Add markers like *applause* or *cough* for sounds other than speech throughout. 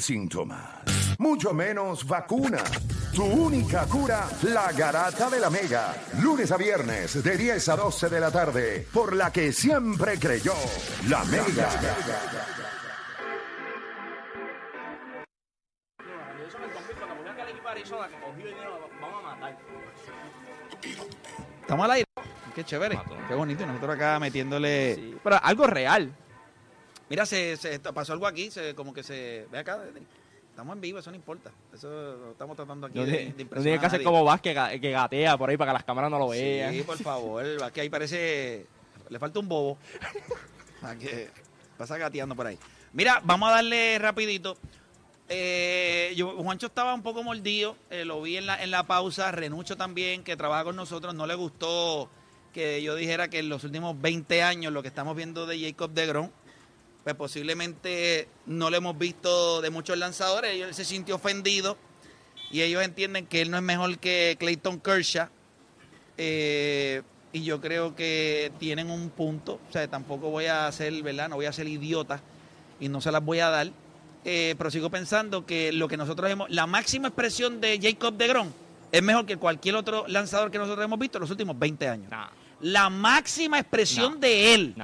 síntomas, mucho menos vacuna. Tu única cura, la garata de la mega. Lunes a viernes, de 10 a 12 de la tarde, por la que siempre creyó, la mega. Estamos al aire. Qué chévere. Qué bonito. Nosotros acá metiéndole. Sí, algo real. Mira, se, se- pasó algo aquí. Se, como que se. Ve acá. Estamos en vivo, eso no importa. Eso lo estamos tratando aquí No de, de no impresionar tiene que a hacer como vas que, que gatea por ahí para que las cámaras no lo vean. Sí, por *laughs* favor. que ahí parece. Le falta un bobo. Que pasa gateando por ahí. Mira, vamos a darle rapidito. Eh, yo- Juancho estaba un poco mordido, eh, lo vi en la, en la pausa, Renucho también, que trabaja con nosotros, no le gustó que yo dijera que en los últimos 20 años lo que estamos viendo de Jacob de Grom, pues posiblemente no lo hemos visto de muchos lanzadores, él se sintió ofendido y ellos entienden que él no es mejor que Clayton Kershaw, eh, y yo creo que tienen un punto, o sea, tampoco voy a ser, ¿verdad? No voy a ser idiota y no se las voy a dar, eh, pero sigo pensando que lo que nosotros hemos, la máxima expresión de Jacob de Grom es mejor que cualquier otro lanzador que nosotros hemos visto en los últimos 20 años. La máxima expresión de él.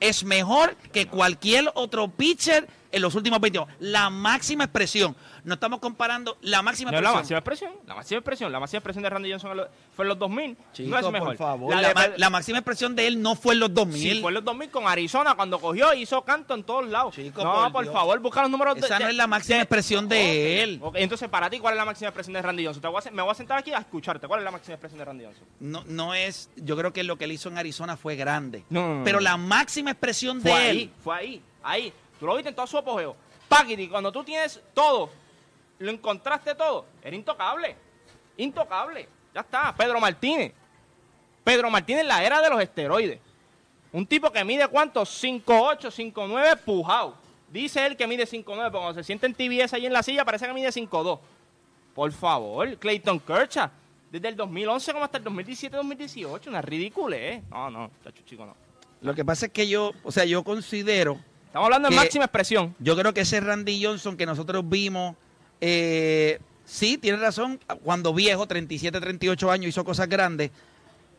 Es mejor que cualquier otro pitcher en los últimos 20 años. La máxima expresión. No estamos comparando la máxima No la expresión. máxima expresión. La máxima expresión. La máxima expresión de Randy Johnson fue en los 2000. Chico, no es por mejor. favor. La máxima expresión de él no fue en los 2000. Sí, fue en los 2000 con Arizona cuando cogió y hizo canto en todos lados. Chico, no, por favor, busca los números de- Esa no de- es la máxima de- expresión de él. Entonces, para ti, ¿cuál es la máxima expresión de Randy Johnson? Te voy a- me voy a sentar aquí a escucharte. ¿Cuál es la máxima expresión de Randy Johnson? No, no es. Yo creo que lo que él hizo en Arizona fue grande. No, no, no, Pero no. la máxima expresión Fue de ahí, él. fue ahí, ahí. Tú lo viste en todo su apogeo. Paquiti, cuando tú tienes todo, lo encontraste todo, era intocable. Intocable. Ya está. Pedro Martínez. Pedro Martínez en la era de los esteroides. Un tipo que mide cuánto? 5'8, 5'9 pujado. Dice él que mide 5'9, pero cuando se siente en TBS ahí en la silla parece que mide 5'2. Por favor, Clayton Kershaw. Desde el 2011 como hasta el 2017-2018. Una ridícula, ¿eh? No, no, chacho, chico, no. Lo que pasa es que yo, o sea, yo considero. Estamos hablando de máxima expresión. Yo creo que ese Randy Johnson que nosotros vimos, eh, sí, tiene razón, cuando viejo, 37, 38 años, hizo cosas grandes,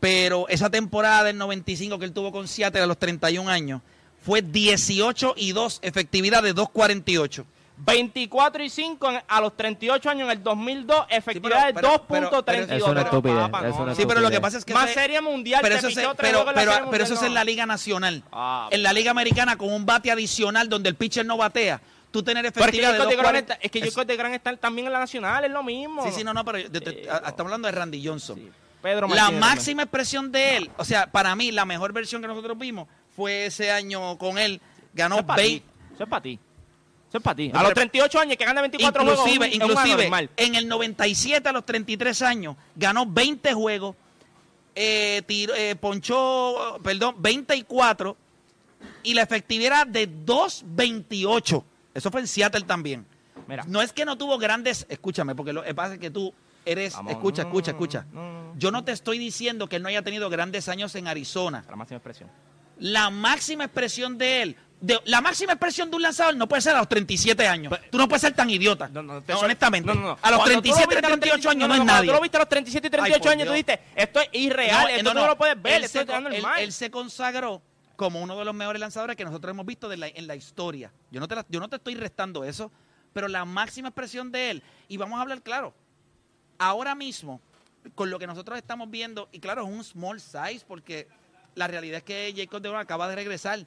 pero esa temporada del 95 que él tuvo con Seattle a los 31 años, fue 18 y 2, efectividad de 2.48. 24 y 5 en- a los 38 años en el 2002, efectividad de pero- 2.32. pero- Es una Pero, estupidez, papá, es no, una no. Sí, pero lo que pasa es que Más eso es- serie mundial, pero eso, tres pero, eso es en la Liga Nacional. Ah, en la Liga Americana, con un bate adicional donde el pitcher no batea, tú tener Pero es que efectividad de Jacob de Gran 2.40. está, es que Jacob de Gran está también en la Nacional, es lo mismo. Sí, sí, no, no, pero yo te- te- estamos hablando de Randy Johnson. Sí. Pedro La máxima expresión de él, o sea, para mí la mejor versión que nosotros vimos fue ese año con él. Ganó Eso es para ti. 20. Eso es para ti. Eso es para ti. A los pero- 38 años que gana 24 juegos. Inclusive, un- en el 97 a los 33 años ganó 20 juegos, eh, eh, ponchó, perdón, 24 y la efectividad de 2.28. Eso fue en Seattle también. Mira. No es que no tuvo grandes, escúchame, porque lo que pasa es que tú eres, Vamos, escucha, no, escucha, no, escucha. no. Yo no te estoy diciendo que él no haya tenido grandes años en Arizona. La máxima expresión. La máxima expresión de él, de- la máxima expresión de un lanzador no puede ser a los 37 años. tú no puedes ser tan idiota. Te- honestamente. no, no, no. A los Cuando tú lo 37, viste a los 38 años no, es nadie. Tú lo viste a los 37 y 38 por años, tú dijiste, esto es irreal, esto no, lo puedes ver, Él esto se, es con- él- normal. él se consagró como uno de los mejores lanzadores que nosotros hemos visto de la- en la historia. Yo no, te la- yo no te estoy restando eso, pero la máxima expresión de él, y vamos a hablar claro, ahora mismo, con lo que nosotros estamos viendo, y claro, es un small size, porque la realidad es que Jacob de acaba de regresar,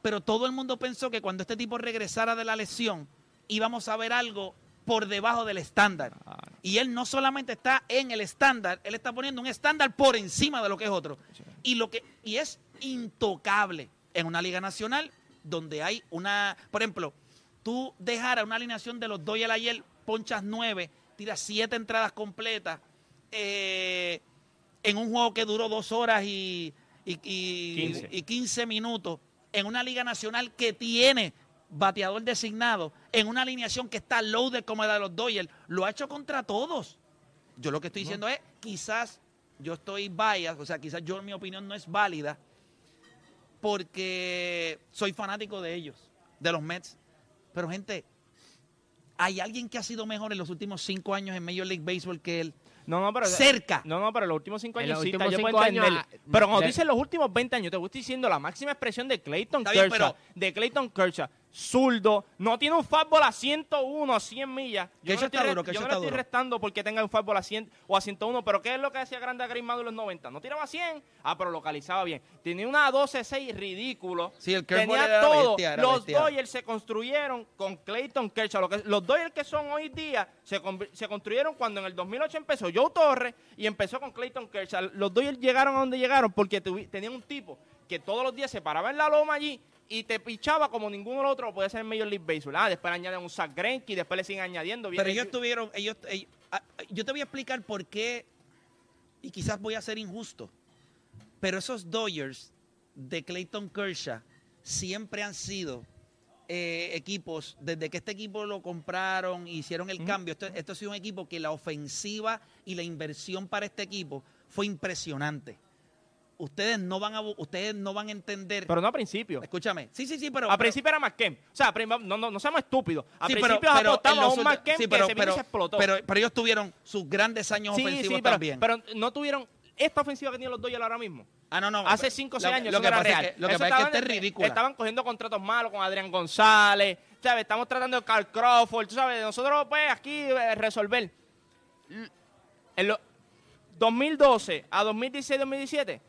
pero todo el mundo pensó que cuando este tipo regresara de la lesión, íbamos a ver algo por debajo del estándar. Ah, Y él no solamente está en el estándar, él está poniendo un estándar por encima de lo que es otro. Y lo que y es intocable en una liga nacional donde hay una, por ejemplo, tú dejar a una alineación de los Doyle ayer, ponchas nueve, tiras siete entradas completas, eh, en un juego que duró dos horas y, y, y- 15. y 15 minutos, en una liga nacional que tiene bateador designado, en una alineación que está loaded como la de los Dodgers, lo ha hecho contra todos. Yo lo que estoy diciendo es, quizás yo estoy biased, o sea, quizás yo mi opinión no es válida, porque soy fanático de ellos, de los Mets. Pero gente, ¿Hay alguien que ha sido mejor en los últimos cinco años en Major League Baseball que él? No, no, pero. Cerca. No, no, pero los últimos cinco En años los sí, últimos yo puedo cinco años, Pero cuando dices los últimos 20 años, te estoy diciendo la máxima expresión de Clayton Está bien, Kershaw. pero- De Clayton Kershaw. Zurdo, no tiene un fastball a 101, a 100 millas. Yo no, está estoy, re- duro, que yo eso no le está estoy duro. restando porque tenga un fastball a 100 o a 101, pero ¿qué es lo que hacía grande a Green Mado en los 90? No tiraba a 100, ah, pero localizaba bien. Tenía una 12-6 ridículo. Sí, el curveball Tenía era todo. bestia, era los bestia. Dodgers se construyeron con Clayton Kershaw. Lo que- los Dodgers que son hoy día se, conv- se construyeron cuando en el 2008 empezó Joe Torres y empezó con Clayton Kershaw. Los Dodgers llegaron a donde llegaron porque tenían un tipo que todos los días se paraba en la loma allí y te pichaba como ninguno del otro lo podía hacer en Major League Baseball. Ah, después le añaden un Zach Greinke, después le siguen añadiendo. Pero ellos tuvieron, ellos, ellos- ah, yo te voy a explicar por qué, y quizás voy a ser injusto, pero esos Dodgers de Clayton Kershaw siempre han sido eh, equipos, desde que este equipo lo compraron, hicieron el cambio, esto, esto ha sido un equipo que la ofensiva y la inversión para este equipo fue impresionante. Ustedes no van a, ustedes no van a entender. Pero no a principio. escúchame, sí, sí, sí, pero a principio era McKem. O sea, no, no, no seamos estúpidos. A Sí, principio en apostamos a un McKem sí, que pero, se pero- se explotó. Pero, pero ellos tuvieron sus grandes años sí, ofensivos pero, también. pero no tuvieron esta ofensiva que tienen los Dodgers ahora mismo. ah, no, no. Hace 5 o 6 lo- años Lo eso que era pasa real. es que, lo que, Eso pasa es que este es ridículo. Estaban cogiendo contratos malos con Adrián González. ¿sabes? Estamos tratando de Carl Crawford. Tú sabes, nosotros pues aquí eh, resolver. En los 2012 a 2016-2017,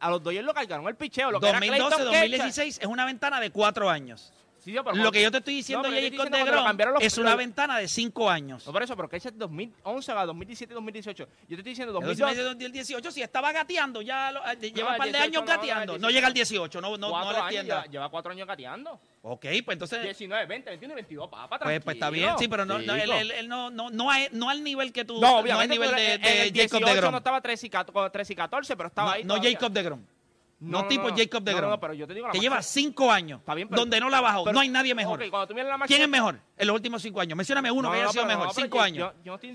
a los Dodgers lo cargaron el picheo. Lo que era Clayton 2012-2016 es una ventana de cuatro años. Kershaw. Sí, pero Lo que yo te estoy No, diciendo, Jacob de cambiaron los- es una ventana de cinco años. No, por eso, pero que ese es 2011 a 2017-2018. Yo te estoy diciendo En 2012. 2018 si estaba gateando, ya lo- eh, lleva un par de 18 años no, no, gateando. No, llega al 18, no, no, no le entienda. lleva, lleva cuatro años gateando. Ok, pues entonces, 19, 20, 21 y 22, papá, pues, pues está tranquilo. bien, sí, pero no, no, él, él- él no, no, no, no al nivel que tú, No, al obviamente. nivel de, eres- en de Jacob 18 de Grom. no estaba 13 y 14, 13 y 14, pero estaba No, ahí. no. Jacob de No, tipo Jacob de no, Grom. No, pero yo te digo la que máxima- lleva cinco años Está bien, pero- donde no la ha bajado. pero- no hay nadie mejor. Ok, cuando tú miras la máxima- ¿Quién es mejor en los últimos cinco años? Mencióname uno No, que haya no, sido pero mejor. cinco yo- años. Yo, yo no estoy,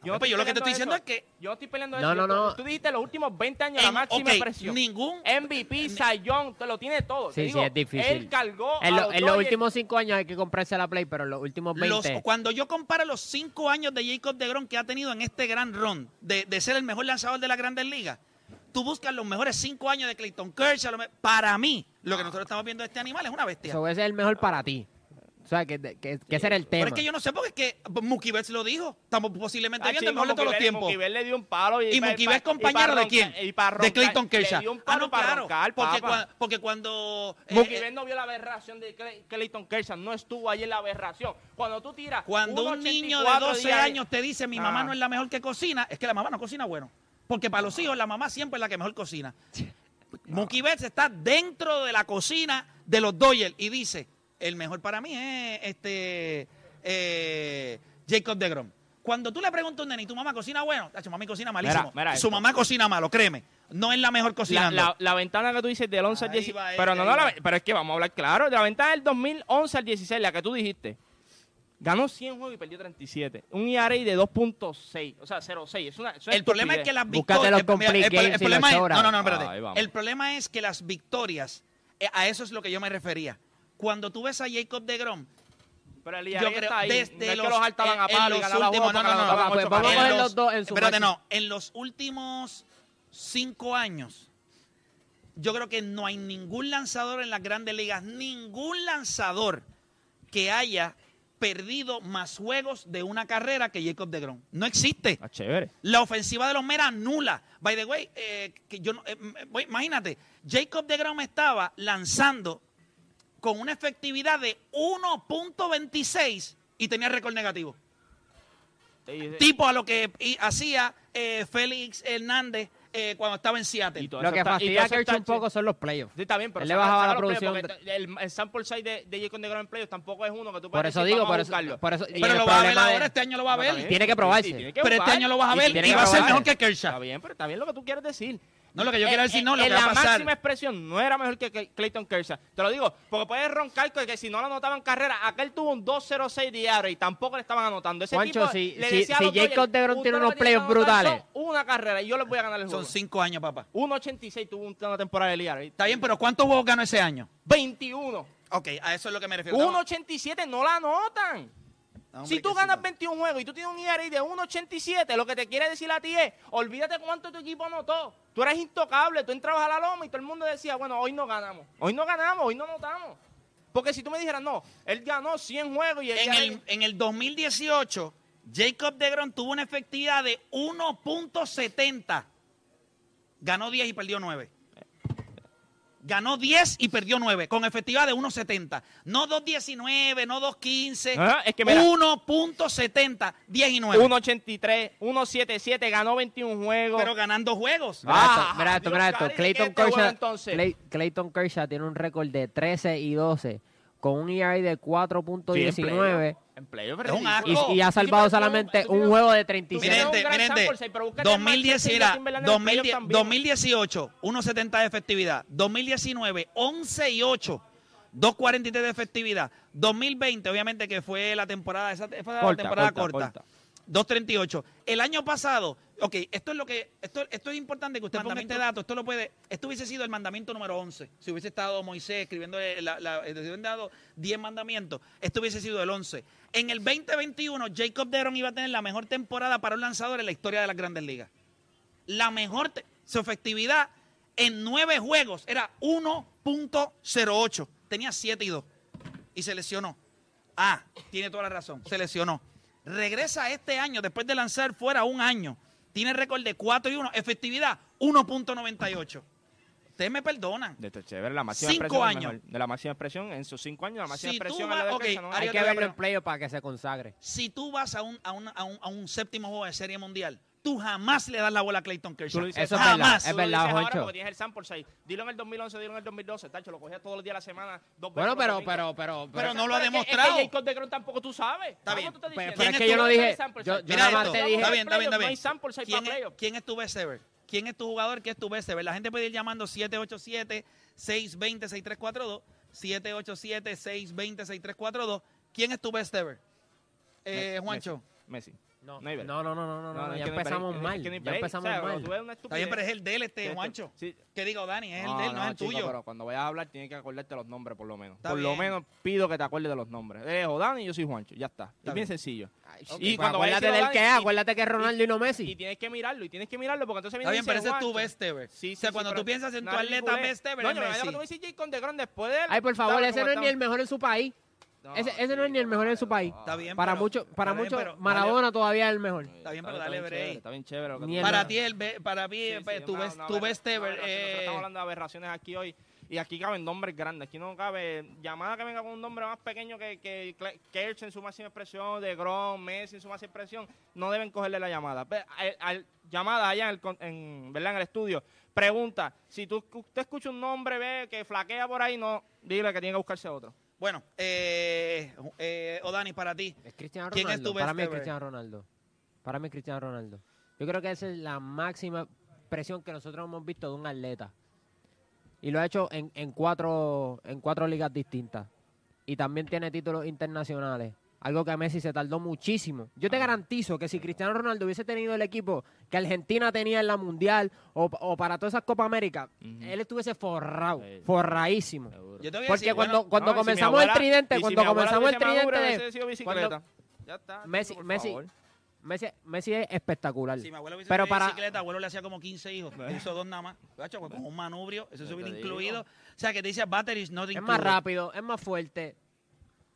No, yo no pues yo lo que te estoy peleando diciendo eso. es que- Yo no estoy peleando No, eso. no, no. Tú dijiste los últimos 20 años la En- máxima ok, expresión. ningún- MVP, Sayón, te lo tiene todo. Te Sí, digo, sí, es difícil. Él cargó En, lo- los en los Dodgers- últimos cinco años hay que comprarse la Play, pero en los últimos 20. Los- cuando yo comparo los cinco años de Jacob de Grom que ha tenido en este gran run de, de ser el mejor lanzador de la Grandes Ligas, tú buscas los mejores cinco años de Clayton Kershaw. Para mí, lo que nosotros estamos viendo de este animal es una bestia. Eso ese es el mejor para ti. O sea, que, que, que ese era el tema. Pero es que yo no sé porque es que Mookie Betts lo dijo. Estamos posiblemente Ah, viendo el mejor de todos los tiempos. Mookie Betts le dio un palo y, Y Mookie Betts compañero de quién? y De Clayton Kershaw. Le dio un Ah, palo no, para claro. roncar, Porque, papá. cua- porque cuando... eh, Mookie eh, Betts no vio la aberración de Clay- Clayton Kershaw, no estuvo ahí en la aberración. Cuando tú tiras Cuando un niño de 1.84 12 días- años te dice mi mamá Ah. no es la mejor que cocina, es que la mamá no cocina bueno. Porque para los hijos la mamá siempre es la que mejor cocina. Mookie Betts está dentro de la cocina de los Dodgers y dice, el mejor para mí es este eh, Jacob de Grom. Cuando tú le preguntas a un nene, ¿y tu mamá cocina bueno? Tacho, mami cocina malísimo. Mira, mira Su mamá cocina malo, créeme. No es la mejor La, cocinando. la- la ventana que tú dices del 11 al Ahí 16. va Pero no, no, la- pero es que vamos a hablar claro. De la ventana del 2011 al 16, la que tú dijiste. Ganó 100 juegos y perdió 37. Un ERA de 2.6. O sea, 0.6. Es una, es una el problema es que las victorias. el- complete el- el problema es- no, no, no, espérate. El problema es que las victorias, eh, a eso es lo que yo me refería. Cuando tú ves a Jacob de Grom, Pero el yo ERA creo ahí. desde no es los, que los altaban en- a palo los últimos, no, no, no, pues vamos a los dos en su espérate, no, en los últimos cinco años, yo creo que no hay ningún lanzador en las grandes ligas, ningún lanzador que haya perdido más juegos de una carrera que Jacob de Grom. No existe. Ah, chévere. La ofensiva de los Meras nula. By the way, eh, que yo eh, voy- imagínate, Jacob de Grom estaba lanzando con una efectividad de 1.26 y tenía récord negativo. Tipo a lo que hacía eh, Félix Hernández eh, cuando estaba en Seattle. y todo Lo eso que está- y fastidia a eso Kershaw un está- poco son los playoffs. Sí, está bien, pero Él le bajaba la los producción playoffs, porque El, el sample size de, de Jacob de en playoffs tampoco es uno que tú Por puedes eso decir, digo, vamos a por eso, buscarlo. por eso. y Pero el lo va a ver problema de- ahora, este año lo va a No, ver. bien, Tiene que sí, probarse. tiene que Pero este jugar. año lo vas a Y ver tiene y que va a ser probarse. mejor que Kershaw. Está bien, pero está bien lo que tú quieres decir. No, lo que yo quiero En- decir, no, lo en que va a la pasar. máxima expresión no era mejor que Clay- Clayton Kershaw. Te lo digo, porque puedes roncar que, que si no lo anotaban carrera, aquel tuvo un 2.06 diario y tampoco le estaban anotando. Ese Juancho, tipo si- le si- decía a si los Dodgers, Jacob deGrom tiene "Ustedes unos playoffs brutales". son Una carrera y yo les voy a ganar el Son juego. cinco años, papá. 1.86 tuvo una temporada de Liar. Está bien, pero ¿cuántos juegos ganó ese año? 21. Ok, a eso es lo que me refiero. 1.87 no la anotan. Hombre, si tú ganas sí. 21 juegos y tú tienes un ERA de 1.87, lo que te quiere decir a ti es, olvídate cuánto tu equipo anotó. Tú eres intocable, tú entrabas a la loma y todo el mundo decía, bueno, hoy no ganamos. Hoy no ganamos, hoy no anotamos. Porque si tú me dijeras, no, él ganó 100 juegos y él En ya- el, en el 2018, Jacob DeGrom tuvo una efectividad de 1.70. Ganó 10 y perdió 9. Ganó 10 y perdió 9, con efectividad de 1.70. No 2.19, no 2.15. Ah, es que mira. 1.70, 10 y 9. 1.83, 1.77, ganó 21 juegos. Pero ganando juegos. Mira Ah, esto, mira esto, mira esto. Cari, ¿de qué Clayton este Kershaw, Clayton Kershaw tiene un récord de 13 y 12 con un ERA de 4.19 En playoff Es un ridículo. asco. y, y ha Sí, salvado tú- solamente tú un juego de tú 37. tienes un Mirente, gran mirente. sample size, pero búscate a 2010, Manchester y mira, Timberland en el 2010 playoff también. 2018, 1.70 de efectividad. 2019, 11 y 8. 2.43 de efectividad. 2020, obviamente que fue la temporada, esa fue la Corta, temporada corta, corta. corta. 2.38. El año pasado, ok, esto es lo que, esto, esto es importante que usted ponga este dato, esto lo puede, esto hubiese sido el mandamiento número 11. Si hubiese estado Moisés escribiendo, la, la, si hubiesen dado 10 mandamientos, esto hubiese sido el 11. En el 2021, Jacob DeGrom iba a tener la mejor temporada para un lanzador en la historia de las grandes ligas. La mejor, su efectividad en nueve juegos era 1.08. Tenía 7 y 2 y se lesionó. Ah, tiene toda la razón, se lesionó. Regresa este año, después de lanzar fuera un año. Tiene récord de 4 y 1, efectividad 1.98. Ustedes me perdonan. De esto es chévere, la máxima Cinco expresión. años. mejor. De la máxima expresión, en sus cinco años, la máxima Si expresión vas- es la de ok, Kershaw, ¿no? Hay que verlo en playoff para que se consagre. Si tú vas a un, a, un- a un- a un séptimo juego de Serie Mundial, tú jamás le das la bola a Clayton Kershaw. Eso es verdad, jamás. es tú lo verdad, dices ahora Juancho. porque tienes el sample size. Dilo en el 2011, dilo en el 2012. Tacho, lo cogías todos los días de la semana, dos veces Bueno, pero, pero, pero, Pero no lo ha es que- demostrado. Es que Jacob tampoco tú sabes. Está ¿Cómo bien. tú Pero, es ¿Quién que es yo tu- no ¿Dónde dije, yo, yo Mira nada más esto, te está dije, bien, está bien, está No hay bien. sample ¿Quién para es, playoff. quién es tu best ever? ¿Quién es tu jugador que es tu best ever? La gente puede ir llamando 787-620-6342. 787-620-6342. ¿Quién es tu best ever? Eh, Juancho. Messi. No, No hay no, no, no, no, no, No, no, ya no empezamos break, mal, es que no hay ya empezamos O sea, cuando mal. Está bien, pero es el de él, este, Juancho. sí. Que digo, Dani, es el No, de él, no, es el chico, tuyo. Pero cuando vayas a hablar, tienes que acordarte los nombres, por lo menos. Está por lo menos pido que te acuerdes de los nombres. Eh, Dani y yo soy Juancho. Ya está. Está es bien bien. sencillo. Ay, Y pues cuando acuérdate del que es, y- acuérdate que es Ronaldo y no Y Messi. tienes que mirarlo, y tienes que mirarlo, porque entonces viene Está bien, pero ese es tu best ever. Sí, o sea, sí, cuando sí, tú piensas en tu no atleta best ever, No, me imagino que tú dices Jacob de Grande después de él. Ay, por favor, ¿sabes ese no es ni el mejor en su país. No, Ese, ese no es ni el mejor en su país. Está bien, Para pero- muchos, para está bien, muchos, pero dale- Maradona todavía es el mejor. Está bien, pero dale chévere, break. Está bien chévere. lo que Ni tú el- dices. Para ti, el be- para mí, Sí, eh, sí, tu una- best, una tu best una ever. aberración. Nosotros eh, estamos hablando de aberraciones aquí hoy. Y aquí caben nombres grandes. Aquí no cabe llamada que venga con un nombre más pequeño que, que Cle- Kersh en su máxima expresión, de Grom, Messi en su máxima expresión. No deben cogerle la llamada. Ve, al- al- llamada allá en el, con- en, ¿verdad? en el estudio. Pregunta, si tú, usted escucha un nombre, ve que flaquea por ahí, no, dile que tiene que buscarse otro. Bueno, eh, eh, Odani, para ti. Es Cristiano ¿Quién es Ronaldo. tu best Para mí es? Cristiano Ronaldo. Para mí es Cristiano Ronaldo. Yo creo que esa es la máxima presión que nosotros hemos visto de un atleta. Y lo ha hecho en, en cuatro, en cuatro ligas distintas. Y también tiene títulos internacionales. Algo que a Messi se tardó muchísimo. Yo te garantizo que si Cristiano Ronaldo hubiese tenido el equipo que Argentina tenía en la Mundial o, o para todas esas Copa América, él estuviese forrado, Sí. forradísimo. Yo te voy a Porque decir, cuando, bueno, cuando No, si comenzamos abuela- el tridente, si cuando comenzamos el tridente de. Ya está, Messi- por Messi- favor. Messi, Messi es espectacular. Si mi abuelo hubiese Pero para- bicicleta, abuelo le hacía como 15 hijos. Él hizo dos nada más. Pues, con un manubrio, eso se Yo hubiera te incluido. digo. O sea, que te dice batteries not Es included. más rápido, es más fuerte.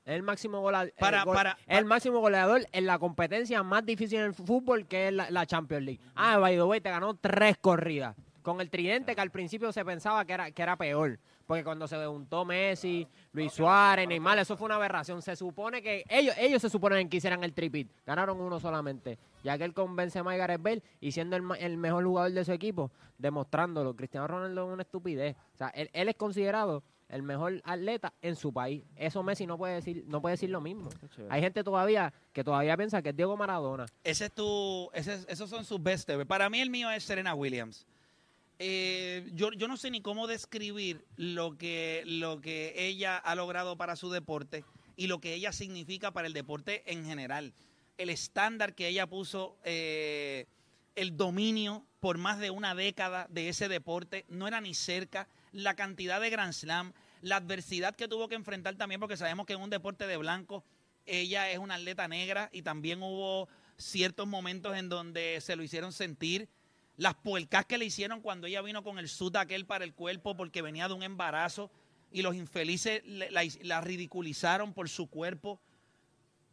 Es el máximo goleador. Para- para- es el máximo goleador en la competencia más difícil en el fútbol, que es la, la Champions League. Ah, by the way, te ganó tres corridas. Con el tridente que al principio se pensaba que era, que era peor. Porque cuando se juntó Messi, Luis Suárez, Neymar, eso fue una aberración. Se supone que ellos, ellos se suponen que hicieran el tripit. Ganaron uno solamente. Ya que él convence a Gareth Bale y siendo el, el mejor jugador de su equipo, demostrándolo. Cristiano Ronaldo es una estupidez. O sea, él, él es considerado el mejor atleta en su país. Eso Messi no puede decir, no puede decir lo mismo. Hay gente todavía que todavía piensa que es Diego Maradona. Ese es tu, ese es- esos son sus best. Para mí el mío es Serena Williams. Eh, yo, yo no sé ni cómo describir lo que, lo que ella ha logrado para su deporte y lo que ella significa para el deporte en general. El estándar que ella puso, eh, el dominio por más de una década de ese deporte, no era ni cerca. La cantidad de Grand Slam, la adversidad que tuvo que enfrentar también, porque sabemos que en un deporte de blanco ella es una atleta negra y también hubo ciertos momentos en donde se lo hicieron sentir. Las puercas que le hicieron cuando ella vino con el sud aquel para el cuerpo porque venía de un embarazo y los infelices la ridiculizaron por su cuerpo.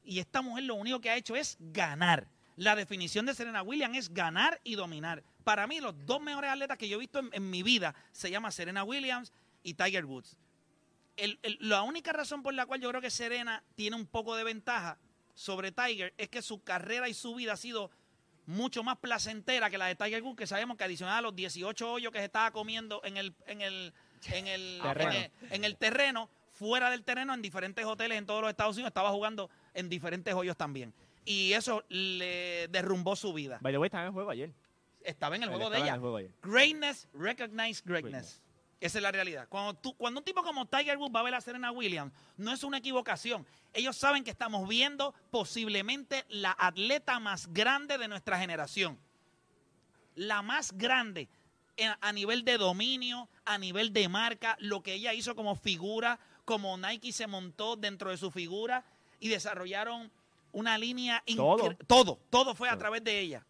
Y esta mujer lo único que ha hecho es ganar. La definición de Serena Williams es ganar y dominar. Para mí, los dos mejores atletas que yo he visto en, en mi vida se llaman Serena Williams y Tiger Woods. El- el- la única razón por la cual yo creo que Serena tiene un poco de ventaja sobre Tiger es que su carrera y su vida ha sido mucho más placentera que la de Tiger Woods, que sabemos que adicional a los 18 hoyos que se estaba comiendo en el, en el, en el, *laughs* Terreno. en el- en el terreno, fuera del terreno, en diferentes hoteles en todos los Estados Unidos, estaba jugando en diferentes hoyos también. Y eso le derrumbó su vida. By the way, estaba en el juego ayer. Estaba en el juego de ella. el juego ayer. Greatness, recognize greatness. Esa es la realidad. Cuando, tú, cuando un tipo como Tiger Woods va a ver a Serena Williams, no es una equivocación. Ellos saben que estamos viendo posiblemente la atleta más grande de nuestra generación. La más grande en- a nivel de dominio, a nivel de marca, lo que ella hizo como figura, como Nike se montó dentro de su figura y desarrollaron una línea Todo. todo, todo fue a Todo. través de ella.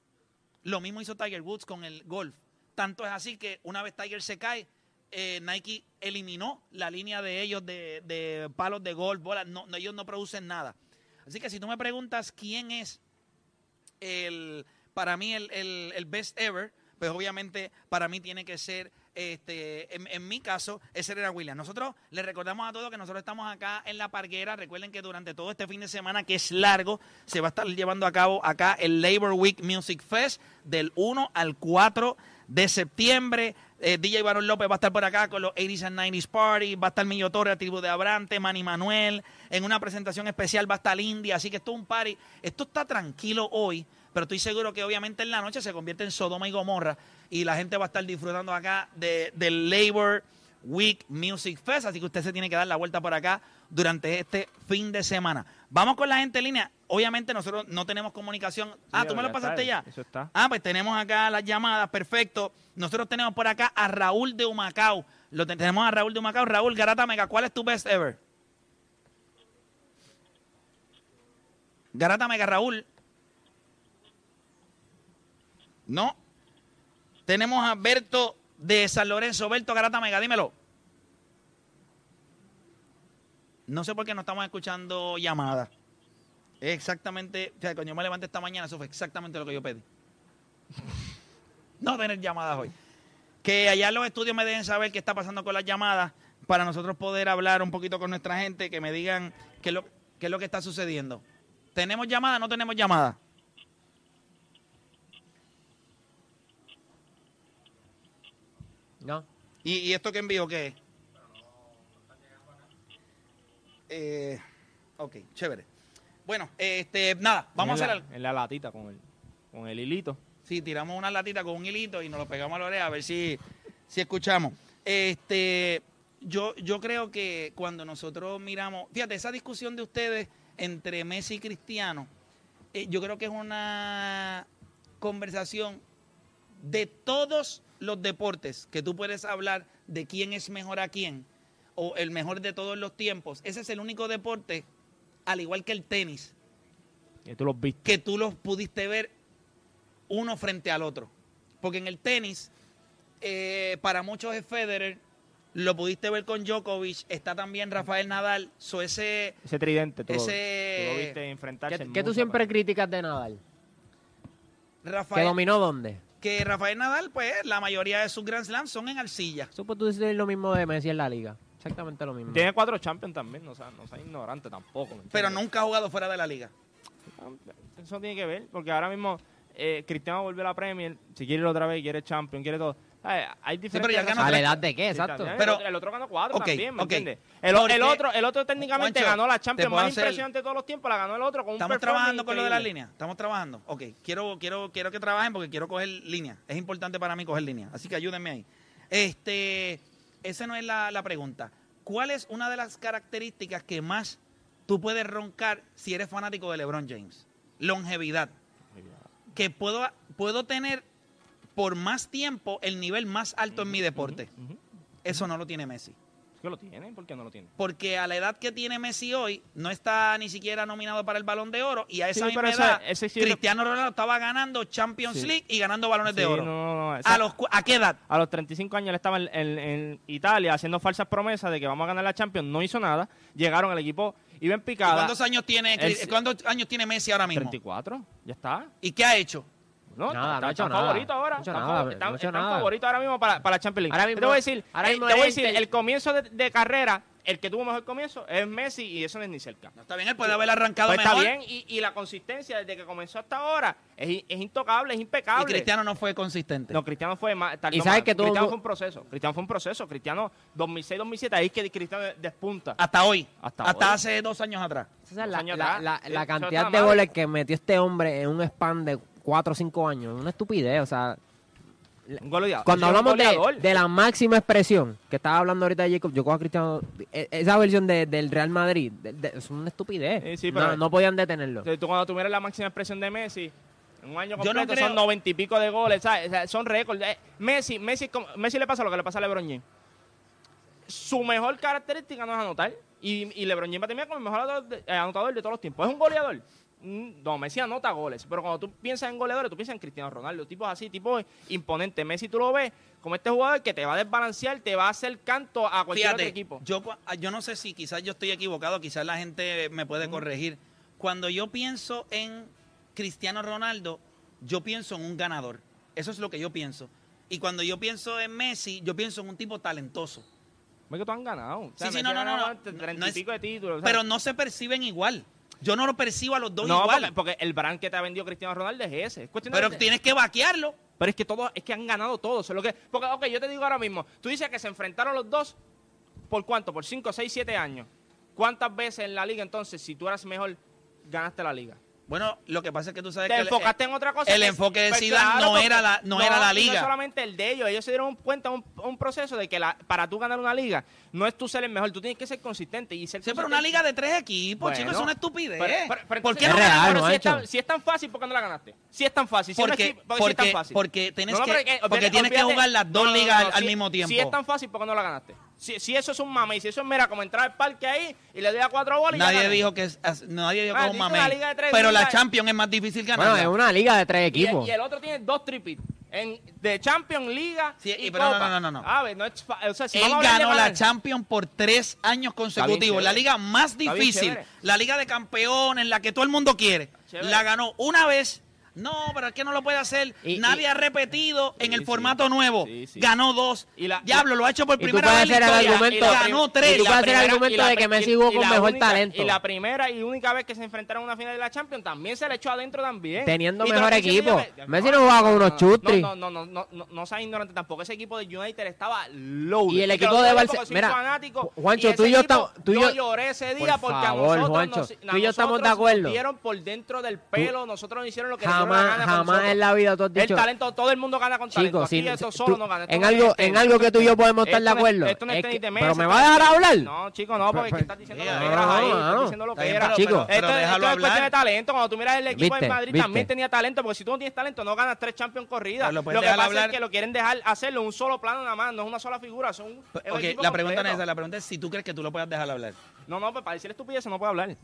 Lo mismo hizo Tiger Woods con el golf. Tanto es así que una vez Tiger se cae, eh, Nike eliminó la línea de ellos de, de palos de golf, bolas. No, ellos no producen nada. Así que si tú me preguntas quién es el, para mí el, el- best ever, pues obviamente para mí tiene que ser, este, en, mi caso, es Serena Williams. Nosotros les recordamos a todos que nosotros estamos acá en La Parguera. Recuerden que durante todo este fin de semana, que es largo, se va a estar llevando a cabo acá el Labor Week Music Fest del 1 al 4 de septiembre. Eh, DJ Barón López va a estar por acá con los 80s and 90s Party. Va a estar Millo Torre, la tribu de Abrante, Manny Manuel. En una presentación especial va a estar India. Así que esto es un party. Esto está tranquilo hoy, pero estoy seguro que obviamente en la noche se convierte en Sodoma y Gomorra. Y la gente va a estar disfrutando acá de, del Labor Week Music Fest. Así que usted se tiene que dar la vuelta por acá durante este fin de semana. Vamos con la gente en línea. Obviamente nosotros no tenemos comunicación. ah, tú me lo está, pasaste ya. Eso está. Ah, pues tenemos acá las llamadas, perfecto. Nosotros tenemos por acá a Raúl de Humacao. Lo te- tenemos a Raúl de Humacao. Raúl Garata Mega, ¿cuál es tu best ever? Garata Mega, Raúl. No. Tenemos a Berto de San Lorenzo. Berto Garata Mega, dímelo. No sé por qué no estamos escuchando llamadas. Es exactamente, o sea, cuando yo me levanté esta mañana, eso fue exactamente lo que yo pedí. *laughs* no tener llamadas hoy. Que allá en los estudios me dejen saber qué está pasando con las llamadas para nosotros poder hablar un poquito con nuestra gente, que me digan qué es lo, qué es lo que está sucediendo. ¿Tenemos llamada? ¿No tenemos llamada? No. ¿Y, y esto que envío qué es? Eh, ok, chévere. Bueno, este, nada, vamos a hacer la, algo. En la latita con el, con el hilito. Sí, tiramos una latita con un hilito y nos lo pegamos a la oreja a ver si, si escuchamos. Este, yo, yo creo que cuando nosotros miramos, fíjate, esa discusión de ustedes entre Messi y Cristiano, eh, yo creo que es una conversación de todos los deportes que tú puedes hablar de quién es mejor a quién o el mejor de todos los tiempos. Ese es el único deporte, al igual que el tenis, Y tú los viste. que tú los pudiste ver uno frente al otro. Porque en el tenis, eh, para muchos es Federer, lo pudiste ver con Djokovic, está también Rafael Nadal, so ese Ese tridente, tú, lo- Ese- tú lo viste enfrentarse. ¿Qué, en qué tú siempre criticas de Nadal? ¿Que Rafael, dominó dónde? que Rafael Nadal, pues la mayoría de sus Grand Slams son en arcilla. Pues tú decir lo mismo de Messi en la liga. Exactamente lo mismo. Tiene cuatro champions también, no sea, no sea ignorante tampoco. ¿me Pero nunca ha jugado fuera de la liga. Eso tiene que ver, porque ahora mismo eh, Cristiano volvió a la Premier, si quiere ir otra vez, quiere Champions, quiere todo. ¿Sabes? Hay diferentes pero ya ganó ¿A la edad de qué? Sí, Exacto. Pero- el, otro, ganó cuatro Ok, también, ¿me ok. entiendes? El, otro, el otro técnicamente Juancho, ganó la Champions más hacer- impresionante de todos los tiempos, la ganó el otro con un Estamos trabajando con lo de las líneas. Estamos trabajando. Ok, quiero, quiero, quiero, quiero que trabajen porque quiero coger línea. Es importante para mí coger línea. Así que ayúdenme ahí. Este, esa no es la, la pregunta. ¿Cuál es una de las características que más tú puedes roncar si eres fanático de LeBron James? Longevidad. Que puedo, puedo tener por más tiempo el nivel más alto en mi deporte. Eso no lo tiene Messi. ¿Qué lo tiene? ¿Por qué no lo tiene? Porque a la edad que tiene Messi hoy, no está ni siquiera nominado para el Balón de Oro. Y a esa Sí, misma ese- edad, ese sí- Cristiano Ronaldo estaba ganando Champions Sí. League y ganando Balones de Oro. no, no, no, esa- ¿A, los, ¿A qué edad? A los 35 años él estaba en, en- en Italia haciendo falsas promesas de que vamos a ganar la Champions. No hizo nada. Llegaron, el equipo iba en ¿Y picada. ¿Cuántos años tiene ¿Cuántos años tiene Messi ahora mismo? 34. Ya está. ¿Y qué ha hecho? No, Nada, está- no ha hecho está nada. favorito ahora. No hecho Está nada, está- no ha hecho está nada. favorito ahora mismo para, para la Champions League. Ahora te mismo- voy a decir, ahora eh, mismo te voy a decir, el- comienzo de, de carrera, el que tuvo mejor comienzo es Messi y eso no es ni cerca. No está bien, él puede haber arrancado Pues mejor. está bien, y, y la consistencia desde que comenzó hasta ahora es, es intocable, es Y impecable. Cristiano no fue consistente. No, Cristiano fue más. Y sabes más. que todo Cristiano fue un proceso. Cristiano fue un proceso. Cristiano 2006-2007, ahí es que Cristiano despunta. Hasta hoy. Hasta Hasta, hoy. hace dos años atrás. La, años la- atrás. la- la eso cantidad de goles que metió este hombre en un span de 4 o 5 años. Una estupidez, o sea... Un goleador. Cuando hablamos de, de la máxima expresión que estaba hablando ahorita Jacob, yo cojo a Cristiano, e- esa versión de- del Real Madrid, de- de- es una estupidez. Sí, sí, no, pero- no podían detenerlo. Tú cuando tú miras la máxima expresión de Messi, en un año no completo creo- son noventa y pico de goles, ¿sabes? O sea, son récords. Eh, Messi, Messi, Messi le pasa lo que le pasa a LeBron James. Su mejor característica no es anotar. Y, y LeBron James va a terminar como el mejor anotador de, eh, anotador de todos los tiempos. ¿Es un goleador? Mm, No, Messi anota goles. Pero cuando tú piensas en goleadores, tú piensas en Cristiano Ronaldo. Tipos así, tipos imponentes. Messi tú lo ves como este jugador que te va a desbalancear, te va a hacer canto a cualquier Fíjate, otro equipo. Yo, ah, yo no sé si quizás yo estoy equivocado, quizás la gente me puede corregir. Cuando yo pienso en Cristiano Ronaldo, yo pienso en un ganador. Eso es lo que yo pienso. Y cuando yo pienso en Messi, yo pienso en un tipo talentoso. Es que tú han ganado. O sea, Sí, sí, no, no, no, no. Treinta No y es- pico de títulos. o sea, Pero no se perciben igual. Yo no lo percibo a los dos No, igual. porque, porque el brand que te ha vendido Cristiano Ronaldo es ese. Es de- pero tienes que vaquearlo. pero es que todos, es que han ganado todos. Es lo que, porque, ok, yo te digo ahora mismo, tú dices que se enfrentaron los dos, ¿por cuánto? Por 5, 6, 7 años. ¿Cuántas veces en la liga entonces, si tú eras mejor, ganaste la liga? Bueno, lo que pasa es que tú sabes Te que el- enfocaste en otra cosa. el que- enfoque de no era la- no era la No liga. es solamente el de ellos. Ellos se dieron cuenta un, un proceso de que la, para tú ganar una liga, no es tú ser el mejor, tú tienes que ser consistente. Y ser Sí, pero una liga de tres equipos, Bueno, chicos, es una estupidez. Pero- pero- pero ¿Por qué no real? Pero si, es tan, si es tan fácil, ¿por qué no la ganaste? Si es tan fácil. Si Porque, equipo- porque si es tan fácil. porque tienes No, no, que, porque olvídate- tienes que jugar las dos no, no, no, ligas no, al, mismo tiempo. Si es tan fácil, ¿por qué no la ganaste? Si, si eso es un mame y si eso es mira como entrar al parque ahí y le doy a cuatro bolas y ya Nadie gané. dijo que es, as- nadie dijo Ah, que es un liga de tres Pero la. Champions es más difícil Bueno, ganarla. es una liga de tres Y, equipos. y el otro tiene dos tripit en, de Champions, Liga Sí, y y- pero no, Copa. no, no, no, no. A ver, no es fa- o sea, si Él vamos a hablar de ganó la ganar- Champions por tres años consecutivos. chévere. La liga más Está bien difícil, chévere. la liga de campeones, la que todo el mundo quiere. Chévere. La ganó una vez. No, pero es que no lo puede hacer. Y- Nadie y- ha repetido en el sí. formato nuevo. Sí. Ganó dos. Y la- Diablo, lo ha hecho por tú primera vez en la hacer el historia. argumento- Y ganó y tres. tú la puedes hacer el argumento y la de que Messi y- jugó y con mejor única- talento. Y la primera y única vez que se enfrentaron a una final de la Champions también se le echó adentro también. Teniendo Y te mejor equipo. Messi no jugaba con unos chutris. No, no, no, no, no, no seas ignorante tampoco. Ese equipo de United estaba loaded. Y el equipo de yo Barce- porque soy mira, Juancho, y tú y yo estamos- tú y yo- lloré ese día porque a nosotros tú y a yo estamos de acuerdo. nos dieron por dentro del pelo, nosotros nos hicieron lo que Jamás, en la vida tú has dicho. El talento, todo el mundo gana con talento. Chicos, Aquí si- solo tú- no gana. Esto en no algo, en algo que tú y yo podemos estar de es- acuerdo. esto no es que- de mesa, pero me va a dejar hablar. No, chico, no, porque Pero- ¿qué estás diciendo que no, eras no, ahí, no, estás no. diciendo lo que era. pero- Chico. pero- Esto, pero esto es cuestión de talento. Cuando tú miras el equipo ¿Viste? del Madrid, ¿Viste? también tenía talento, porque si tú no tienes talento, no ganas tres Champions corridas. Lo que pasa hablar. es que lo quieren dejar hacerlo en un solo plano nada más, no es una sola figura, son la pregunta es esa, la pregunta es si tú crees que tú lo puedas dejar hablar. No, no, pues para decir estupidez no puede hablar.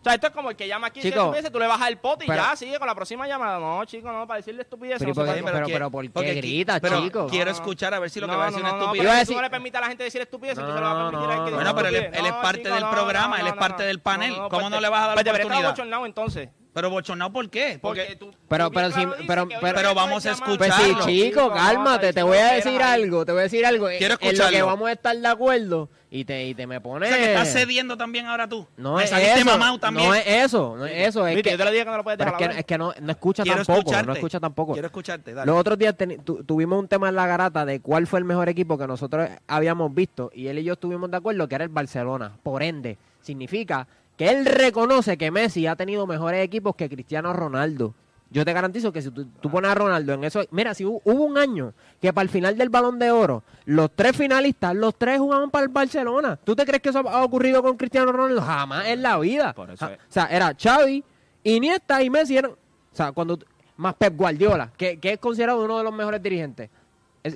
O sea, esto es como el que llama aquí y dice Chico, tú le bajas el pote y pero- ya, sigue con la próxima llamada. No, chico, no, para decirle estupidez Pero no se ¿y por puede qué- hablar. pero- que- pero ¿por qué porque gritas, chico? Quiero No, no. escuchar a ver si lo que no, va a no, decir no, es una no, estupidez. a si tú no le permites a la gente decir estupidez, No, entonces le va a permitir a él que no, diga Bueno, pero él es- estupidez. él es No, parte chico, del no, programa, no, él es no, parte no. del panel. No, no, ¿Cómo pues no le vas a dar pues debería estar oportunidad? entonces. Pero bochornado, ¿por qué? Porque Porque tú- Pero- tú pero si- vamos a llamar. Pues sí, escucharlo. chico, cálmate, te voy a decir algo, te voy a decir algo. Quiero En lo que escucharlo. vamos a estar de acuerdo y te, y te me o pones... sea, que estás cediendo también ahora tú. No Me es saliste eso, mamado también. no es eso, no es eso, es que... yo te lo dije que no lo puedes pero dejar es que, es que no, no escucha Quiero tampoco, escucharte. no escucha tampoco. Quiero escucharte, dale. Los otros días tu- tuvimos un tema en la garata de cuál fue el mejor equipo que nosotros habíamos visto y él y yo estuvimos de acuerdo que era el Barcelona. Por ende, significa que él reconoce que Messi ha tenido mejores equipos que Cristiano Ronaldo. Yo te garantizo que si tú, tú pones a Ronaldo en eso... Mira, si hu- hubo un año que para el final del Balón de Oro, los tres finalistas, los tres jugaban para el Barcelona. ¿Tú te crees que eso ha ocurrido con Cristiano Ronaldo? Jamás en la vida. Por eso es. O sea, era Xavi, Iniesta y Messi eran... O sea, cuando... Más Pep Guardiola, que, que es considerado uno de los mejores dirigentes.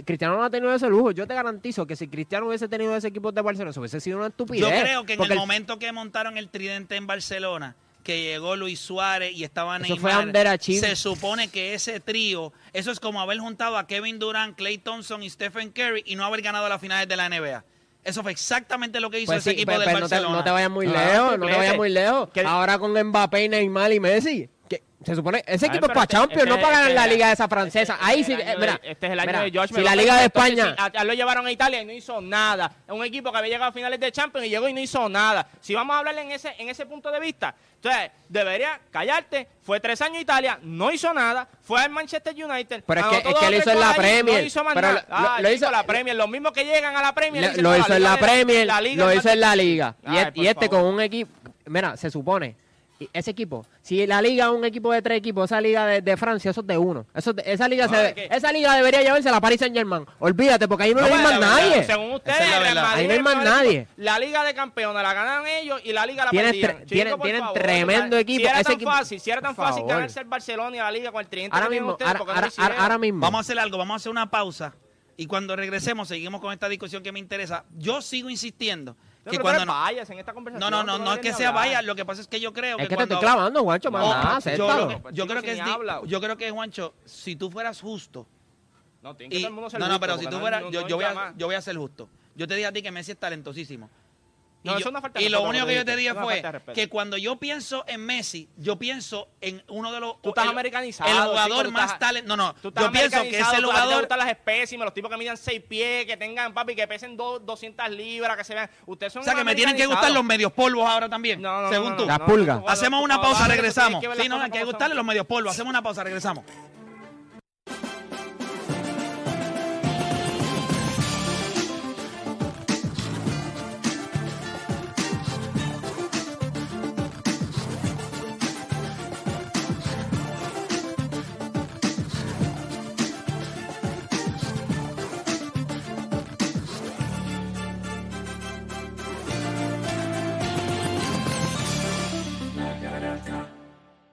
Cristiano no ha tenido ese lujo. Yo te garantizo que si Cristiano hubiese tenido ese equipo de Barcelona, eso hubiese sido una estupidez. Yo creo que en el momento que montaron el tridente en Barcelona, que llegó Luis Suárez y estaba Eso fue Neymar, underachievement. se supone que ese trío, eso es como haber juntado a Kevin Durant, Clay Thompson y Stephen Curry y no haber ganado las finales de la NBA. Eso fue exactamente lo que hizo Pues ese sí, equipo pues- del pues no, te, Barcelona. no te vayas muy Ah, lejos, no te vayas muy lejos. Ahora con Mbappé, Neymar y Messi. Se supone, ese equipo es para este- Champions, no este- para ganar la liga esa francesa. este Ahí sí, mira, de- este es el año de George si la Liga de España, lo llevaron a Italia y no hizo nada. Es un equipo que había llegado a finales de Champions y llegó y no hizo nada. Si vamos a hablar en ese, en ese punto de vista, entonces debería callarte. Fue tres años a Italia, no hizo nada. Fue al Manchester United. Pero es que- es que lo hizo en la Premier, No hizo más pero nada. lo- Ah, lo hizo- la Premier. Los mismos que llegan a la Premier. Lo, hizo en la de- Premier, lo hizo en la Liga. Y, este con un equipo, mira, se supone, ese equipo, si la Liga es un equipo de tres equipos, esa Liga de, de Francia, eso es de uno. Eso esa, liga No, se- es que- esa Liga debería llevarse a la Paris Saint Germain. Olvídate, porque ahí no, No, hay pues, más verdad, nadie. Según ustedes, es Ahí no hay más nadie. La liga de campeones la ganan ellos y la liga la Tienen perdían. Chico, tienen- tienen favor, tremendo si equipo. era Ese tan equipo- fácil, si era tan fácil favor. ganarse el Barcelona y la liga con el tridente Ahora mismo, ustedes, ahora, mismo. Vamos a hacer algo, vamos a hacer una pausa y cuando regresemos seguimos con esta discusión que me interesa. Yo sigo insistiendo que pero cuando no, bias en esta conversación. no, no, no, tú no es que sea hablar. vaya, lo que pasa es que yo creo Es que te cuando estoy clavando, más Oh, nada, yo, lo que- yo creo que es di- yo creo que Juancho, si tú fueras justo No, tiene que y- todo el mundo ser no, no, pero si tú no- fueras, no- yo, no yo voy a, yo voy a ser justo. Yo te dije a ti que Messi es talentosísimo. Y, No, yo- eso es una falta de y lo único que yo te dije Es fue que cuando yo pienso en Messi, yo pienso en uno de los Tú estás el- americanizado, el jugador más estás- talentoso. No, Tú no, estás yo pienso que ti te jugador gustan las espécimes, los tipos que midan 6 pies, que tengan, papi, que pesen dos- 200 libras, que se vean. Ustedes son o sea, que me tienen que gustar los medios polvos ahora también, No, no, no, según no, tú. Las pulgas. Hacemos una pausa, regresamos. Sí, no, hay que gustarle los medios polvos. Hacemos una pausa, regresamos.